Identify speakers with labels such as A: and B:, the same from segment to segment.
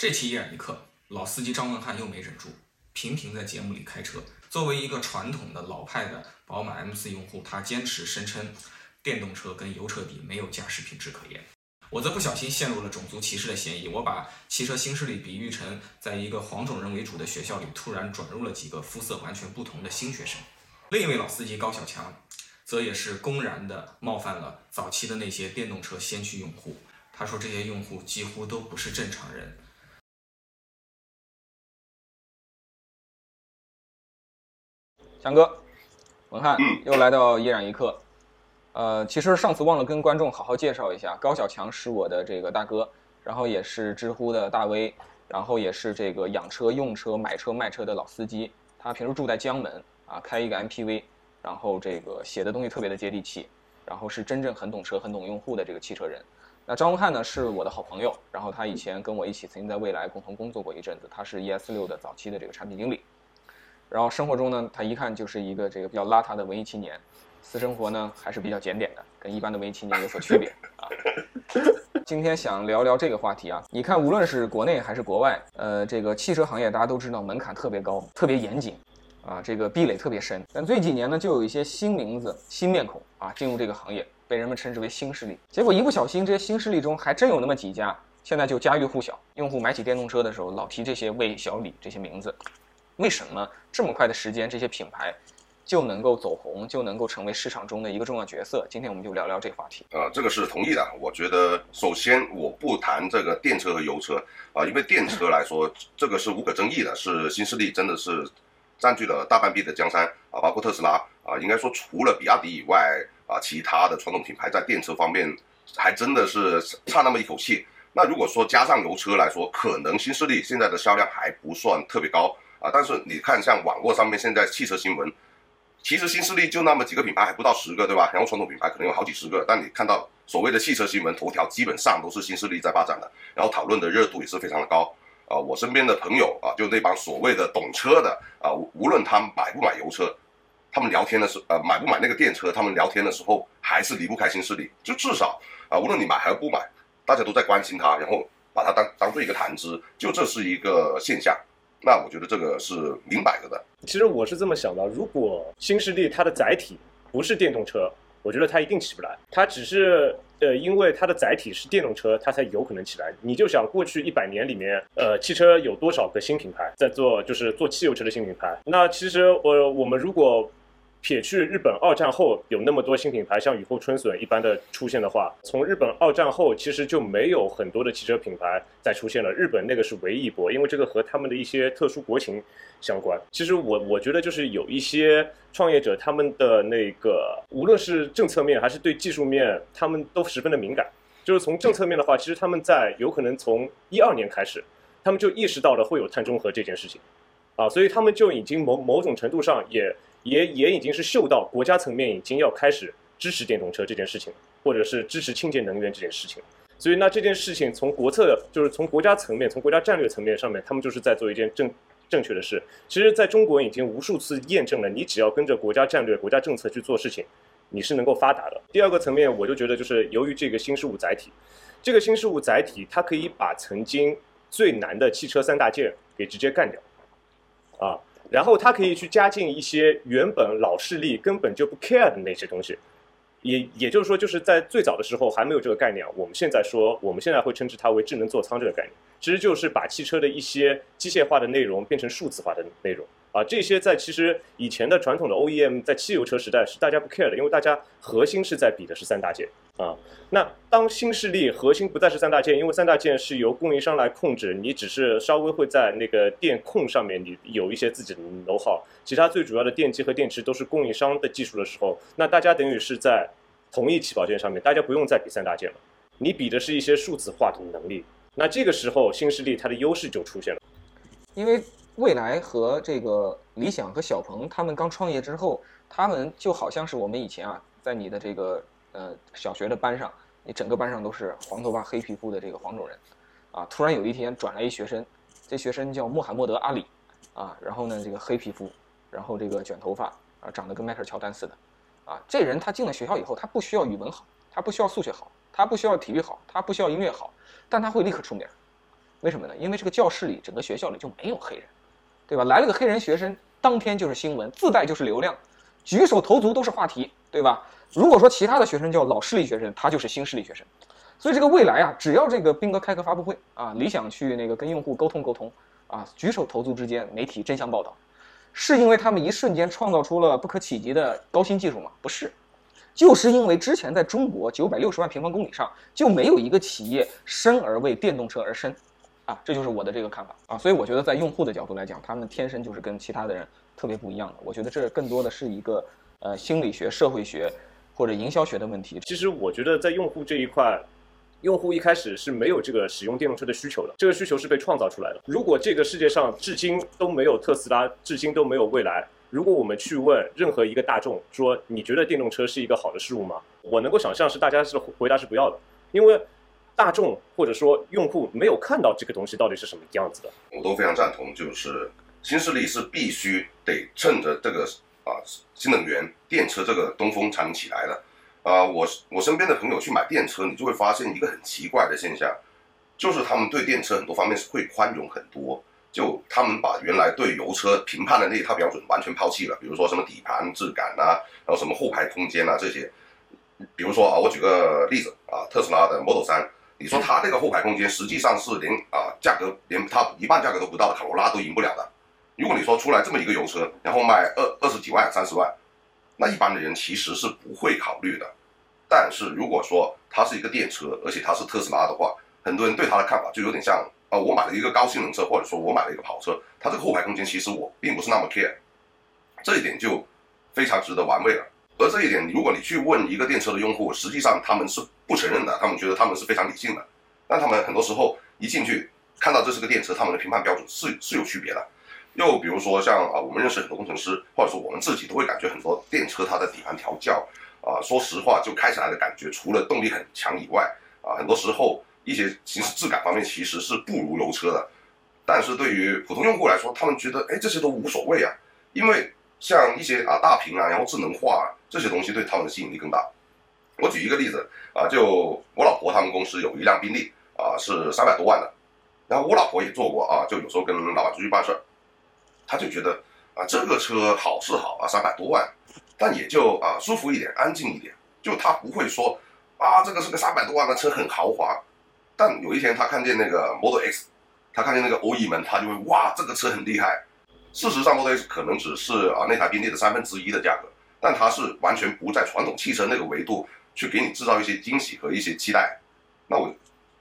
A: 这期一人一课，老司机张文瀚又没忍住，频频在节目里开车。作为一个传统的老派的宝马 M4 用户，他坚持声称电动车跟油车比没有驾驶品质可言。我则不小心陷入了种族歧视的嫌疑。我把汽车新势力比喻成在一个黄种人为主的学校里突然转入了几个肤色完全不同的新学生。另一位老司机高小强，则也是公然的冒犯了早期的那些电动车先驱用户。他说这些用户几乎都不是正常人。
B: 强哥，文翰又来到一染一刻。呃，其实上次忘了跟观众好好介绍一下，高小强是我的这个大哥，然后也是知乎的大 V，然后也是这个养车、用车、买车、卖车的老司机。他平时住在江门啊，开一个 MPV，然后这个写的东西特别的接地气，然后是真正很懂车、很懂用户的这个汽车人。那张文翰呢，是我的好朋友，然后他以前跟我一起曾经在未来共同工作过一阵子，他是 ES 六的早期的这个产品经理。然后生活中呢，他一看就是一个这个比较邋遢的文艺青年，私生活呢还是比较检点的，跟一般的文艺青年有所区别啊。今天想聊聊这个话题啊，你看无论是国内还是国外，呃，这个汽车行业大家都知道门槛特别高，特别严谨，啊，这个壁垒特别深。但最几年呢，就有一些新名字、新面孔啊进入这个行业，被人们称之为新势力。结果一不小心，这些新势力中还真有那么几家，现在就家喻户晓，用户买起电动车的时候老提这些魏、小李这些名字。为什么这么快的时间，这些品牌就能够走红，就能够成为市场中的一个重要角色？今天我们就聊聊这个话题。
C: 呃，这个是同意的。我觉得，首先我不谈这个电车和油车啊，因为电车来说，这个是无可争议的，是新势力真的是占据了大半壁的江山啊，包括特斯拉啊，应该说除了比亚迪以外啊，其他的传统品牌在电车方面还真的是差那么一口气。那如果说加上油车来说，可能新势力现在的销量还不算特别高。啊，但是你看，像网络上面现在汽车新闻，其实新势力就那么几个品牌，还不到十个，对吧？然后传统品牌可能有好几十个，但你看到所谓的汽车新闻头条，基本上都是新势力在霸占的，然后讨论的热度也是非常的高。啊，我身边的朋友啊，就那帮所谓的懂车的啊，无论他们买不买油车，他们聊天的时候呃买不买那个电车，他们聊天的时候还是离不开新势力。就至少啊，无论你买还是不买，大家都在关心它，然后把它当当做一个谈资，就这是一个现象。那我觉得这个是明摆着的。
D: 其实我是这么想的：如果新势力它的载体不是电动车，我觉得它一定起不来。它只是呃，因为它的载体是电动车，它才有可能起来。你就想过去一百年里面，呃，汽车有多少个新品牌在做，就是做汽油车的新品牌？那其实我我们如果。撇去日本二战后有那么多新品牌像雨后春笋一般的出现的话，从日本二战后其实就没有很多的汽车品牌再出现了。日本那个是唯一一波，因为这个和他们的一些特殊国情相关。其实我我觉得就是有一些创业者，他们的那个无论是政策面还是对技术面，他们都十分的敏感。就是从政策面的话，其实他们在有可能从一二年开始，他们就意识到了会有碳中和这件事情，啊，所以他们就已经某某种程度上也。也也已经是嗅到国家层面已经要开始支持电动车这件事情，或者是支持清洁能源这件事情，所以那这件事情从国策就是从国家层面、从国家战略层面上面，他们就是在做一件正正确的事。其实，在中国已经无数次验证了，你只要跟着国家战略、国家政策去做事情，你是能够发达的。第二个层面，我就觉得就是由于这个新事物载体，这个新事物载体它可以把曾经最难的汽车三大件给直接干掉，啊。然后他可以去加进一些原本老势力根本就不 care 的那些东西，也也就是说，就是在最早的时候还没有这个概念。我们现在说，我们现在会称之它为智能座舱这个概念，其实就是把汽车的一些机械化的内容变成数字化的内容。啊，这些在其实以前的传统的 OEM 在汽油车时代是大家不 care 的，因为大家核心是在比的是三大件啊。那当新势力核心不再是三大件，因为三大件是由供应商来控制，你只是稍微会在那个电控上面你有一些自己的 know how，其他最主要的电机和电池都是供应商的技术的时候，那大家等于是在同一起跑线上面，大家不用再比三大件了，你比的是一些数字化的能力。那这个时候新势力它的优势就出现了，
B: 因为。未来和这个理想和小鹏他们刚创业之后，他们就好像是我们以前啊，在你的这个呃小学的班上，你整个班上都是黄头发黑皮肤的这个黄种人，啊，突然有一天转来一学生，这学生叫穆罕默德阿里，啊，然后呢这个黑皮肤，然后这个卷头发，啊，长得跟迈克尔乔丹似的，啊，这人他进了学校以后，他不需要语文好，他不需要数学好，他不需要体育好，他不需要音乐好，但他会立刻出名，为什么呢？因为这个教室里整个学校里就没有黑人，对吧？来了个黑人学生，当天就是新闻，自带就是流量，举手投足都是话题，对吧？如果说其他的学生叫老势力学生，他就是新势力学生。所以这个未来啊，只要这个斌哥开个发布会啊，理想去那个跟用户沟通沟通啊，举手投足之间，媒体争相报道，是因为他们一瞬间创造出了不可企及的高新技术吗？不是，就是因为之前在中国九百六十万平方公里上就没有一个企业生而为电动车而生，啊，这就是我的这个看法啊。所以我觉得在用户的角度来讲，他们天生就是跟其他的人特别不一样的。我觉得这更多的是一个呃心理学、社会学或者营销学的问题。
D: 其实我觉得在用户这一块。用户一开始是没有这个使用电动车的需求的，这个需求是被创造出来的。如果这个世界上至今都没有特斯拉，至今都没有未来，如果我们去问任何一个大众说你觉得电动车是一个好的事物吗？我能够想象是大家是回答是不要的，因为大众或者说用户没有看到这个东西到底是什么样子的。
C: 我都非常赞同，就是新势力是必须得趁着这个啊新能源电车这个东风才能起来的。啊，我我身边的朋友去买电车，你就会发现一个很奇怪的现象，就是他们对电车很多方面是会宽容很多，就他们把原来对油车评判的那一套标准完全抛弃了，比如说什么底盘质感啊，然后什么后排空间啊这些，比如说啊，我举个例子啊，特斯拉的 Model 3，你说它这个后排空间实际上是连啊价格连它一半价格都不到的卡罗拉都赢不了的。如果你说出来这么一个油车，然后卖二二十几万、三十万。那一般的人其实是不会考虑的，但是如果说它是一个电车，而且它是特斯拉的话，很多人对它的看法就有点像啊，我买了一个高性能车，或者说我买了一个跑车，它这个后排空间其实我并不是那么 care，这一点就非常值得玩味了。而这一点，如果你去问一个电车的用户，实际上他们是不承认的，他们觉得他们是非常理性的，但他们很多时候一进去看到这是个电车，他们的评判标准是是有区别的。又比如说像啊，我们认识很多工程师，或者说我们自己都会感觉很多电车它的底盘调教啊，说实话就开起来的感觉，除了动力很强以外啊，很多时候一些行驶质感方面其实是不如油车的。但是对于普通用户来说，他们觉得哎这些都无所谓啊，因为像一些啊大屏啊，然后智能化这些东西对他们的吸引力更大。我举一个例子啊，就我老婆他们公司有一辆宾利啊，是三百多万的，然后我老婆也做过啊，就有时候跟老板出去办事儿。他就觉得啊，这个车好是好啊，三百多万，但也就啊舒服一点，安静一点。就他不会说啊，这个是个三百多万的车，很豪华。但有一天他看见那个 Model X，他看见那个欧翼门，他就会哇，这个车很厉害。事实上，Model X 可能只是啊那台宾利的三分之一的价格，但它是完全不在传统汽车那个维度去给你制造一些惊喜和一些期待。那我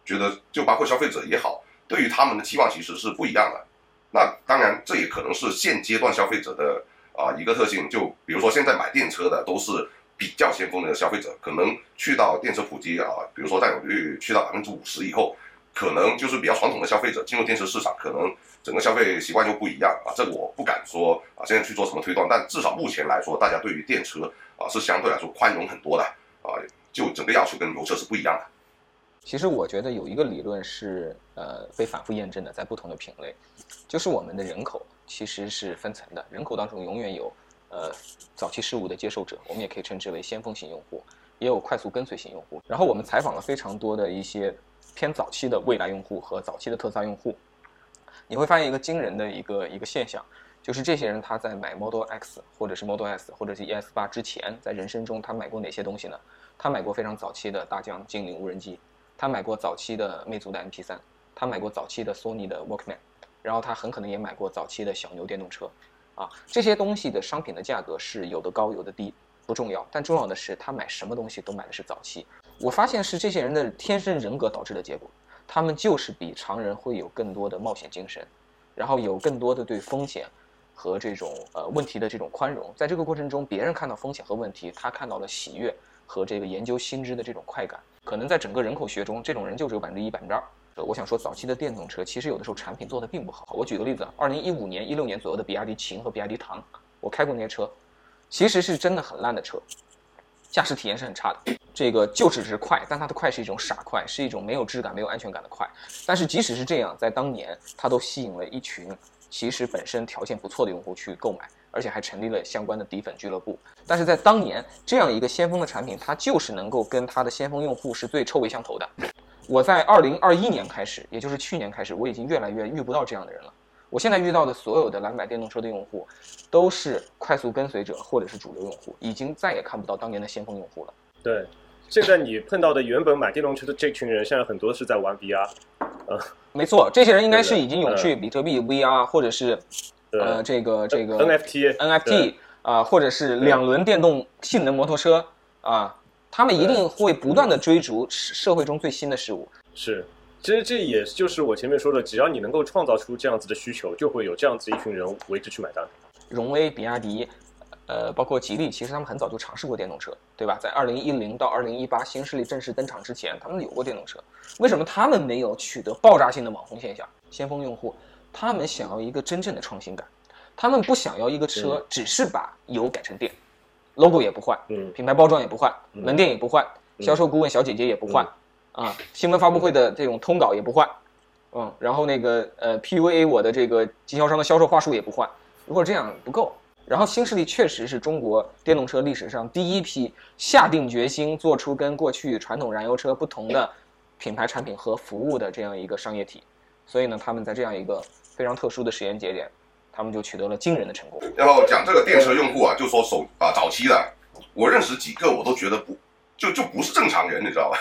C: 觉得，就包括消费者也好，对于他们的期望其实是不一样的。那当然，这也可能是现阶段消费者的啊一个特性。就比如说，现在买电车的都是比较先锋的消费者，可能去到电车普及啊，比如说占有率去到百分之五十以后，可能就是比较传统的消费者进入电车市场，可能整个消费习惯就不一样啊。这个我不敢说啊，现在去做什么推断，但至少目前来说，大家对于电车啊是相对来说宽容很多的啊，就整个要求跟油车是不一样的。
B: 其实我觉得有一个理论是，呃，被反复验证的，在不同的品类，就是我们的人口其实是分层的，人口当中永远有，呃，早期事物的接受者，我们也可以称之为先锋型用户，也有快速跟随型用户。然后我们采访了非常多的一些偏早期的未来用户和早期的特斯拉用户，你会发现一个惊人的一个一个现象，就是这些人他在买 Model X 或者是 Model S 或者是 ES 八之前，在人生中他买过哪些东西呢？他买过非常早期的大疆精灵无人机。他买过早期的魅族的 MP3，他买过早期的索尼的 Walkman，然后他很可能也买过早期的小牛电动车，啊，这些东西的商品的价格是有的高有的低，不重要，但重要的是他买什么东西都买的是早期。我发现是这些人的天生人格导致的结果，他们就是比常人会有更多的冒险精神，然后有更多的对风险和这种呃问题的这种宽容，在这个过程中，别人看到风险和问题，他看到了喜悦。和这个研究新知的这种快感，可能在整个人口学中，这种人就只有百分之一、百分之二。呃我想说，早期的电动车其实有的时候产品做的并不好。我举个例子，二零一五年、一六年左右的比亚迪秦和比亚迪唐，我开过那些车，其实是真的很烂的车，驾驶体验是很差的。这个就只是快，但它的快是一种傻快，是一种没有质感、没有安全感的快。但是即使是这样，在当年，它都吸引了一群其实本身条件不错的用户去购买。而且还成立了相关的底粉俱乐部，但是在当年这样一个先锋的产品，它就是能够跟它的先锋用户是最臭味相投的。我在二零二一年开始，也就是去年开始，我已经越来越遇不到这样的人了。我现在遇到的所有的蓝买电动车的用户，都是快速跟随者或者是主流用户，已经再也看不到当年的先锋用户了。
D: 对，现在你碰到的原本买电动车的这群人，现在很多是在玩 VR。
B: 呃，没错，这些人应该是已经涌去比特币 VR 或者是呃这个这个
D: NFT
B: NFT 啊、或者是两轮电动性能摩托车啊，他们一定会不断的追逐社会中最新的事物。
D: 是，其实这也就是我前面说的，只要你能够创造出这样子的需求，就会有这样子一群人为之去买单。
B: 荣威、比亚迪，呃，包括吉利，其实他们很早就尝试过电动车，对吧？在二零一零到二零一八新势力正式登场之前，他们有过电动车。为什么他们没有取得爆炸性的网红现象？先锋用户，他们想要一个真正的创新感，他们不想要一个车只是把油改成电，logo 也不换，
D: 嗯
B: 品牌包装也不换，
D: 嗯
B: 门店也不换，
D: 嗯
B: 销售顾问小姐姐也不换，啊，新闻发布会的这种通稿也不换，嗯，然后那个呃 PUA 我的这个经销商的销售话术也不换，如果这样不够。然后新势力确实是中国电动车历史上第一批下定决心做出跟过去传统燃油车不同的品牌产品和服务的这样一个商业体，所以呢，他们在这样一个非常特殊的时间节点，他们就取得了惊人的成功。
C: 然后讲这个电车用户啊，就说首啊早期的，我认识几个我都觉得不就就不是正常人，你知道吧？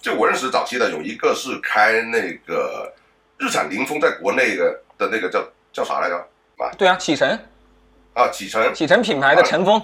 C: 就我认识早期的有一个是开那个日产凌风在国内的的那个叫叫啥来着？
B: 啊对啊，启辰，
C: 啊，启辰
B: 启辰品牌的晨风，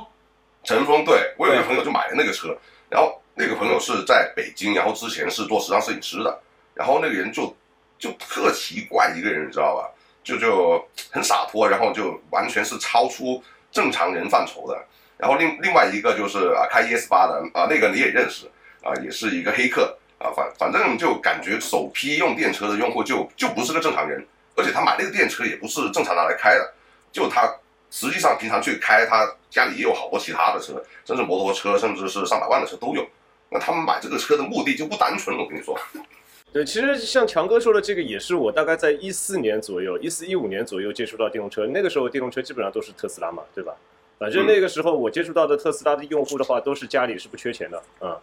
C: 晨风，对我有一个朋友就买了那个车，然后那个朋友是在北京，然后之前是做时尚摄影师的，然后那个人就就特奇怪一个人，你知道吧？就就很洒脱，然后就完全是超出正常人范畴的。然后另另外一个就是啊，开 ES 八的啊，那个你也认识啊，也是一个黑客啊，反反正就感觉首批用电车的用户就就不是个正常人，而且他买那个电车也不是正常拿来开的，就他实际上平常去开，他家里也有好多其他的车，甚至摩托车，甚至是上百万的车都有。那他们买这个车的目的就不单纯，我跟你说。
D: 对，其实像强哥说的这个，也是我大概在一四年左右，一四一五年左右接触到电动车。那个时候电动车基本上都是特斯拉嘛，对吧？反正那个时候我接触到的特斯拉的用户的话，都是家里是不缺钱的，嗯，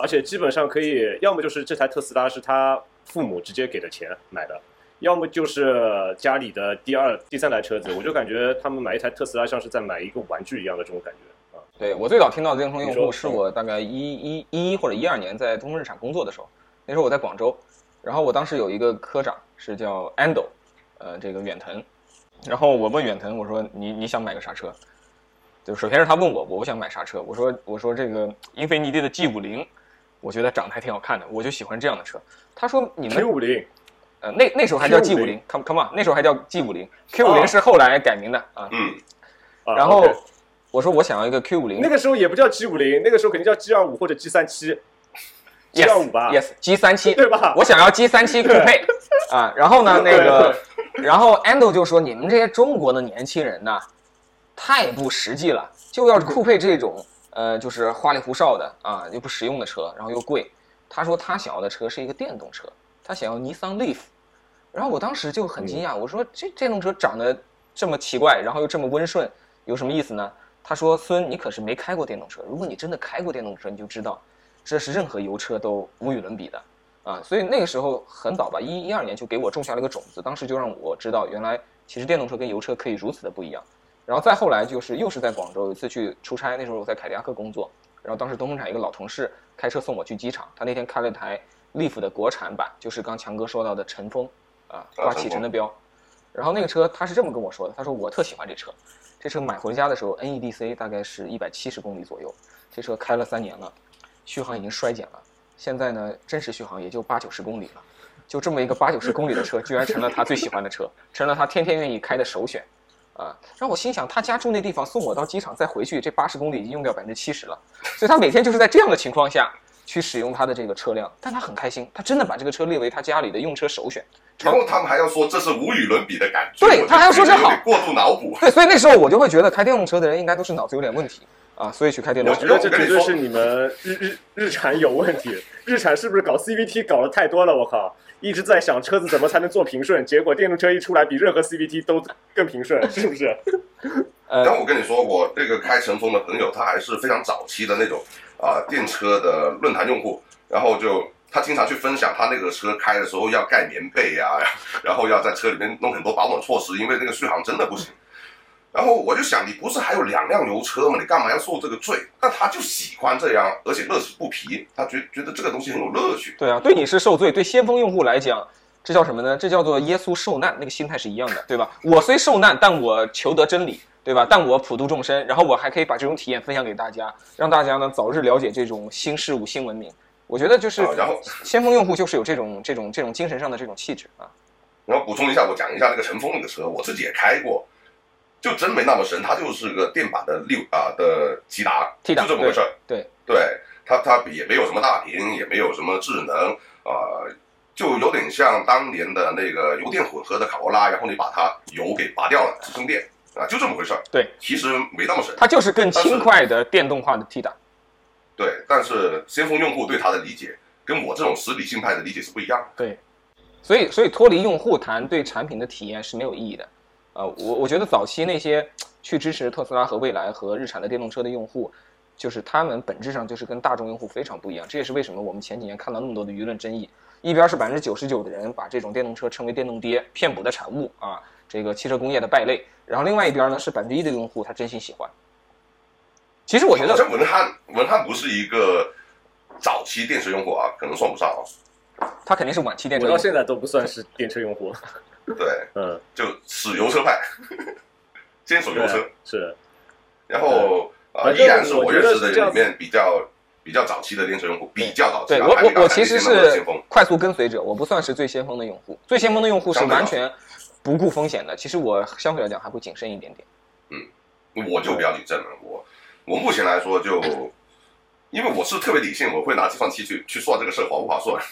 D: 而且基本上可以，要么就是这台特斯拉是他父母直接给的钱买的，要么就是家里的第二、第三台车子。我就感觉他们买一台特斯拉像是在买一个玩具一样的这种感觉啊。
B: 对我最早听到的电动车用户是我大概一一一一或者一二年在东风日产工作的时候，那时候我在广州，然后我当时有一个科长是叫 Ando，呃，这个远藤，然后我问远藤，我说你你想买个啥车？就首先是他问我，我我想买啥车，我说我说这个英菲尼迪的 G 五零，我觉得长得还挺好看的，我就喜欢这样的车。他说你们
D: Q 五零，
B: 呃那那时候还叫 G 五零，come come on，那时候还叫 G 五零，Q 五零是后来改名的啊。
C: 嗯，
D: 啊
B: 然后我说我想要一个 Q 五零，
D: 那个时候也不叫 G 五零，那个时候肯定叫 G 二五或者 G 三七，G 二五吧
B: Yes，G 三七，
D: 对吧？
B: 我想要 G 三七酷配 啊，然后呢，那个，然后 Ando 就说你们这些中国的年轻人呐，太不实际了，就要是酷配这种呃，就是花里胡哨的啊，又不实用的车，然后又贵。他说他想要的车是一个电动车，他想要尼桑 Leaf，然后我当时就很惊讶，我说这电动车长得这么奇怪，然后又这么温顺，有什么意思呢？他说孙，你可是没开过电动车，如果你真的开过电动车，你就知道，这是任何油车都无与伦比的。啊，所以那个时候很早吧，一一二年就给我种下了一个种子，当时就让我知道，原来其实电动车跟油车可以如此的不一样。然后再后来就是又是在广州有一次去出差，那时候我在凯迪拉克工作，然后当时东风产一个老同事开车送我去机场，他那天开了一台 Leaf 的国产版，就是刚强哥说到的晨风，啊，挂启辰的标。然后那个车他是这么跟我说的，他说我特喜欢这车，这车买回家的时候 NEDC 大概是一百七十公里左右，这车开了三年了，续航已经衰减了。现在呢，真实续航也就八九十公里了，就这么一个八九十公里的车，居然成了他最喜欢的车，成了他天天愿意开的首选，啊！让我心想，他家住那地方，送我到机场再回去，这八十公里已经用掉百分之七十了，所以他每天就是在这样的情况下去使用他的这个车辆，但他很开心，他真的把这个车列为他家里的用车首选。
C: 然后他们还要说这是无与伦比的感觉，
B: 对他还要说这好
C: 过度脑补。
B: 对，所以那时候我就会觉得开电动车的人应该都是脑子有点问题啊，所以去开电动车
D: 我觉。得这绝对是你们日日日产有问题，日产是不是搞 CVT 搞得太多了？我靠，一直在想车子怎么才能做平顺，结果电动车一出来比任何 CVT 都更平顺，是不是？
C: 然后我跟你说，我这个开晨风的朋友，他还是非常早期的那种啊、电车的论坛用户，然后就他经常去分享他那个车开的时候要盖棉被呀，然后要在车里面弄很多保暖措施，因为那个续航真的不行。然后我就想，你不是还有两辆油车吗？你干嘛要受这个罪？但他就喜欢这样，而且乐此不疲，他觉觉得这个东西很有乐趣。
B: 对啊，对你是受罪，对先锋用户来讲，这叫什么呢？这叫做耶稣受难，那个心态是一样的，对吧？我虽受难，但我求得真理，对吧？但我普度众生，然后我还可以把这种体验分享给大家，让大家呢早日了解这种新事物、新文明。我觉得就是，
C: 然后
B: 先锋用户就是有这种这种这种精神上的这种气质啊。
C: 然后补充一下，我讲一下那个乘风那个车，我自己也开过。就真没那么神，它就是个电版的六啊的骐达，就这么回事儿。
B: 对
C: 对，它它也没有什么大屏，也没有什么智能啊，就有点像当年的那个油电混合的卡罗拉，然后你把它油给拔掉了，只剩电啊，就这么回事儿。
B: 对，
C: 其实没那么神。
B: 它就是更轻快的电动化的 T 达。
C: 对，但是先锋用户对它的理解跟我这种实体性派的理解是不一样的。
B: 对，所以所以脱离用户谈对产品的体验是没有意义的。呃，我我觉得早期那些去支持特斯拉和蔚来和日产的电动车的用户，就是他们本质上就是跟大众用户非常不一样。这也是为什么我们前几年看到那么多的舆论争议。一边是百分之九十九的人把这种电动车称为电动爹、骗补的产物啊，这个汽车工业的败类。然后另外一边呢是百分之一的用户他真心喜欢。其实我觉得，
C: 这文翰文翰不是一个早期电车用户啊，可能算不上
B: 啊。他肯定是晚期电车，
D: 我到现在都不算是电车用户。
C: 对，嗯，就死油车派，坚守油车
D: 是，
C: 然后啊，依然是我认识的里面比较比较早期的电车用户，比较早期。
B: 对我我我其实是快速跟随者，我不算是最先锋的用户。最先锋的用户是完全不顾风险的。其实我相对来讲还会谨慎一点点。
C: 嗯，我就比较理智了。我我目前来说就，因为我是特别理性，我会拿计算器去去算这个事划不划算。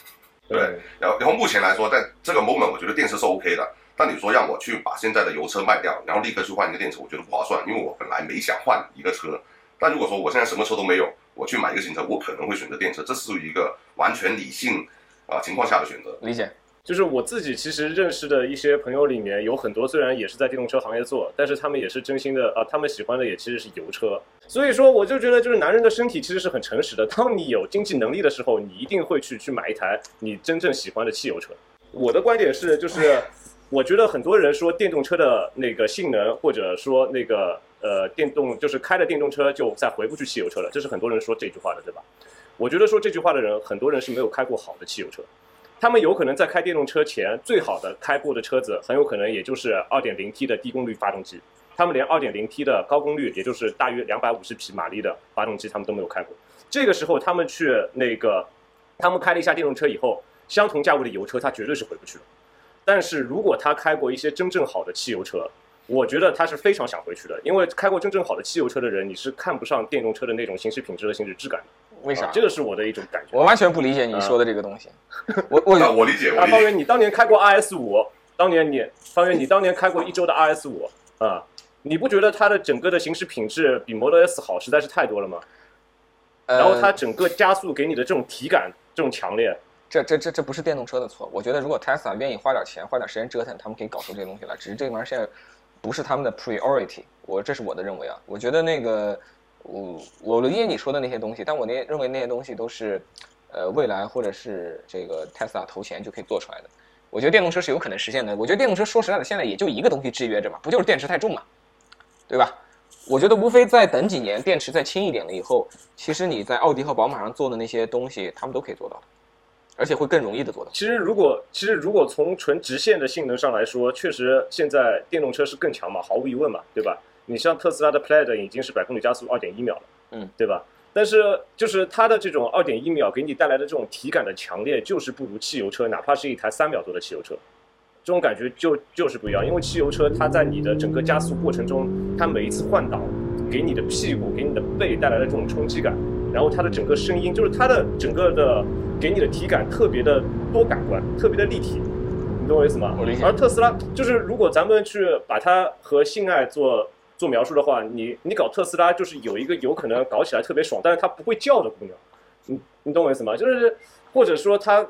C: 对，然后然后目前来说，在这个 moment，我觉得电车是 OK 的。但你说让我去把现在的油车卖掉，然后立刻去换一个电车，我觉得不划算，因为我本来没想换一个车。但如果说我现在什么车都没有，我去买一个新车，我可能会选择电车，这是一个完全理性啊情况下的选择。
B: 理解。
D: 就是我自己其实认识的一些朋友里面，有很多虽然也是在电动车行业做，但是他们也是真心的啊，他们喜欢的也其实是油车。所以说，我就觉得就是男人的身体其实是很诚实的。当你有经济能力的时候，你一定会去去买一台你真正喜欢的汽油车。我的观点是，就是我觉得很多人说电动车的那个性能，或者说那个呃电动就是开了电动车就再回不去汽油车了，这是很多人说这句话的，对吧？我觉得说这句话的人，很多人是没有开过好的汽油车。他们有可能在开电动车前，最好的开过的车子，很有可能也就是 2.0T 的低功率发动机。他们连 2.0T 的高功率，也就是大约250匹马力的发动机，他们都没有开过。这个时候，他们去那个，他们开了一下电动车以后，相同价位的油车，他绝对是回不去了。但是如果他开过一些真正好的汽油车，我觉得他是非常想回去的，因为开过真正好的汽油车的人，你是看不上电动车的那种行驶品质和行驶质感的。
B: 为啥？
D: 这个是我的一种感觉。
B: 我完全不理解你说的这个东西。我我
C: 我理解。
D: 啊，方圆，你当年开过 RS 五，当年你方圆，你当年开过一周的 RS 五啊，你不觉得它的整个的行驶品质比 Model S 好实在是太多了吗？然后它整个加速给你的这种体感这种强烈，
B: 这这这这不是电动车的错。我觉得如果 Tesla 愿意花点钱花点时间折腾，他们可以搞出这些东西来。只是这玩意儿现在不是他们的 priority。我这是我的认为啊。我觉得那个。我我理解你说的那些东西，但我那认为那些东西都是，呃，未来或者是这个 Tesla 投钱就可以做出来的。我觉得电动车是有可能实现的。我觉得电动车说实在的，现在也就一个东西制约着嘛，不就是电池太重嘛，对吧？我觉得无非再等几年，电池再轻一点了以后，其实你在奥迪和宝马上做的那些东西，他们都可以做到，而且会更容易的做到。
D: 其实如果其实如果从纯直线的性能上来说，确实现在电动车是更强嘛，毫无疑问嘛，对吧？你像特斯拉的 Plaid 已经是百公里加速二点一秒了，
B: 嗯，
D: 对吧？但是就是它的这种二点一秒给你带来的这种体感的强烈，就是不如汽油车，哪怕是一台三秒多的汽油车，这种感觉就就是不一样。因为汽油车它在你的整个加速过程中，它每一次换挡给你的屁股、给你的背带来的这种冲击感，然后它的整个声音，就是它的整个的给你的体感特别的多感官，特别的立体，你懂我意思吗？而特斯拉就是如果咱们去把它和性爱做。做描述的话，你你搞特斯拉就是有一个有可能搞起来特别爽，但是它不会叫的姑娘，你你懂我意思吗？就是或者说它，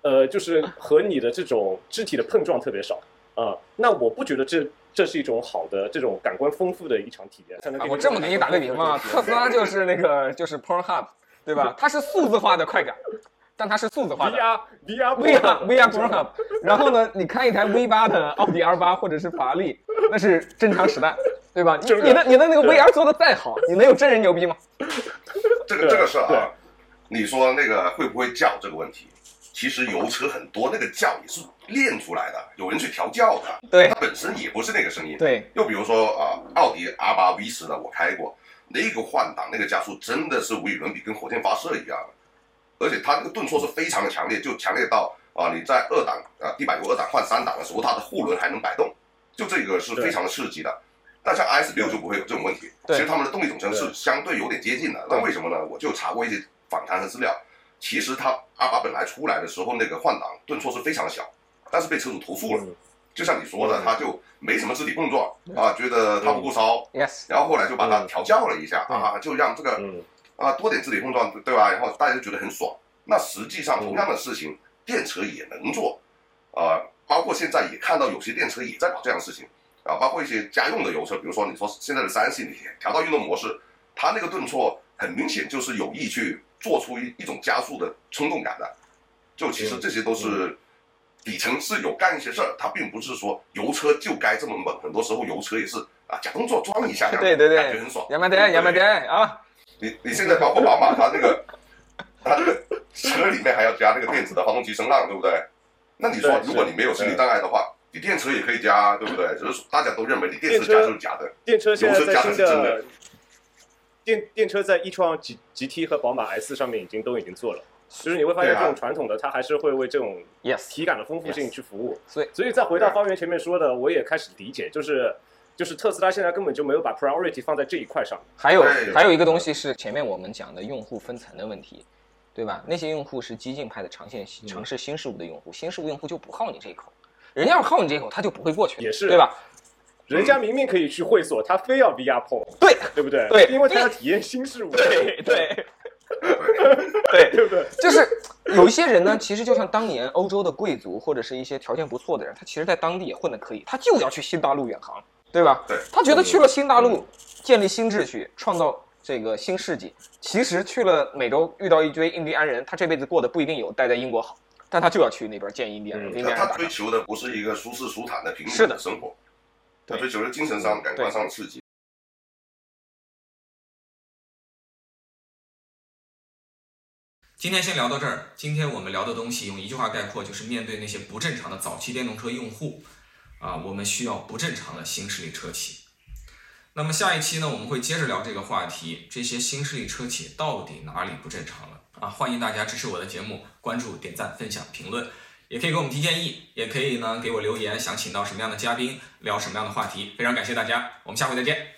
D: 呃，就是和你的这种肢体的碰撞特别少啊，那我不觉得这这是一种好的这种感官丰富的一场体验。
B: 我这么给你打个比方，特斯拉就是那个就是 Pornhub，对吧？它是数字化的快感，但它是数字化的。
D: VR VR
B: VR VR Up，然后呢，你开一台 V 八的奥迪 R 八或者是法拉利，那是正常时代，对吧？你
D: 正常
B: 你的你的那个 VR 做的再好，你能有真人牛逼吗？
C: 这个这个事儿啊，你说那个会不会叫这个问题，其实油车很多那个叫也是练出来的，有人去调教的，
B: 对
C: 它本身也不是那个声音。
B: 对，
C: 又比如说啊，奥迪 R 八 V 十的我开过，那个换挡那个加速真的是无与伦比，跟火箭发射一样的，而且它那个顿挫是非常的强烈，就强烈到啊你在二档啊地板油二档换三档的时候，它的后轮还能摆动，就这个是非常的刺激的。但像 S 六就不会有这种问题，其实他们的动力总成是相对有点接近的。那为什么呢？我就查过一些访谈和资料，其实它阿八本来出来的时候那个换挡顿挫是非常的小，但是被车主投诉了。
D: 嗯。
C: 就像你说的，
D: 嗯。
C: 他就没什么肢体碰撞啊，觉得他不够骚
B: ，，yes，
C: 然后后来就把它
D: 嗯。
C: 调教了一下啊，就让这个
D: 嗯。
C: 啊多点肢体碰撞，对吧？然后大家就觉得很爽。那实际上
D: 嗯
C: 同样的事情，电车也能做，啊，包括现在也看到有些电车也在搞这样的事情啊，包括一些家用的油车，比如说你说现在的三系，你调到运动模式，它那个顿挫很明显就是有意去做出一一种加速的冲动感的，就其实这些都是。底层是有干一些事儿，它并不是说油车就该这么猛，很多时候油车也是啊假动作装一下，
B: 对对对
C: 感觉很爽。
B: 亚麻袋亚麻袋啊，
C: 你你现在包括宝马，它这个它这个车里面还要加那个电子的发动机声浪，对不对？那你说如果你没有心理障碍的话，你电池也可以加，对不对？只是大家都认为你电池加就是假的。
D: 电车现在在新
C: 油车加的是真的
D: 电电车在 e 创 G GT 和宝马 S 上面已经都已经做了，就是你会发现这种传统的它还是会为这种
B: yes，
D: 体感的丰富性去服务。
B: 所以
D: 所以再回到方圆前面说的，我也开始理解，就是就是特斯拉现在根本就没有把 priority 放在这一块上。
B: 还有还有一个东西是前面我们讲的用户分层的问题，对吧？那些用户是激进派的长线
D: 嗯
B: 尝试新事物的用户，新事物用户就不好你这一口，人家要靠你这一口，他就不会过去，
D: 也是
B: 对吧？
D: 人家明明可以去会所，他非要 VR 碰，
B: 对
D: 对不对？
B: 对
D: 因为他要体验新事物。
B: 对对
C: 对
B: 对，
D: 对不对？
B: 就是有一些人呢，其实就像当年欧洲的贵族或者是一些条件不错的人，他其实在当地也混得可以，他就要去新大陆远航，对吧？
C: 对
B: 他觉得去了新大陆，建立新秩序，创造这个新世纪。其实去了美洲遇到一堆印第安人，他这辈子过得不一定有待在英国好，但他就要去那边见印第安人，
D: 嗯
B: 跟印第安人
C: 他。追求的不是一个舒适舒坦的平
B: 是的
C: 稳的生活，他追求的精神上、感官上的刺激。
A: 今天先聊到这儿。今天我们聊的东西用一句话概括，就是面对那些不正常的早期电动车用户，啊，我们需要不正常的新势力车企。那么下一期呢，我们会接着聊这个话题，这些新势力车企到底哪里不正常了？啊，欢迎大家支持我的节目，关注、点赞、分享、评论，也可以给我们提建议，也可以呢给我留言，想请到什么样的嘉宾，聊什么样的话题。非常感谢大家，我们下回再见。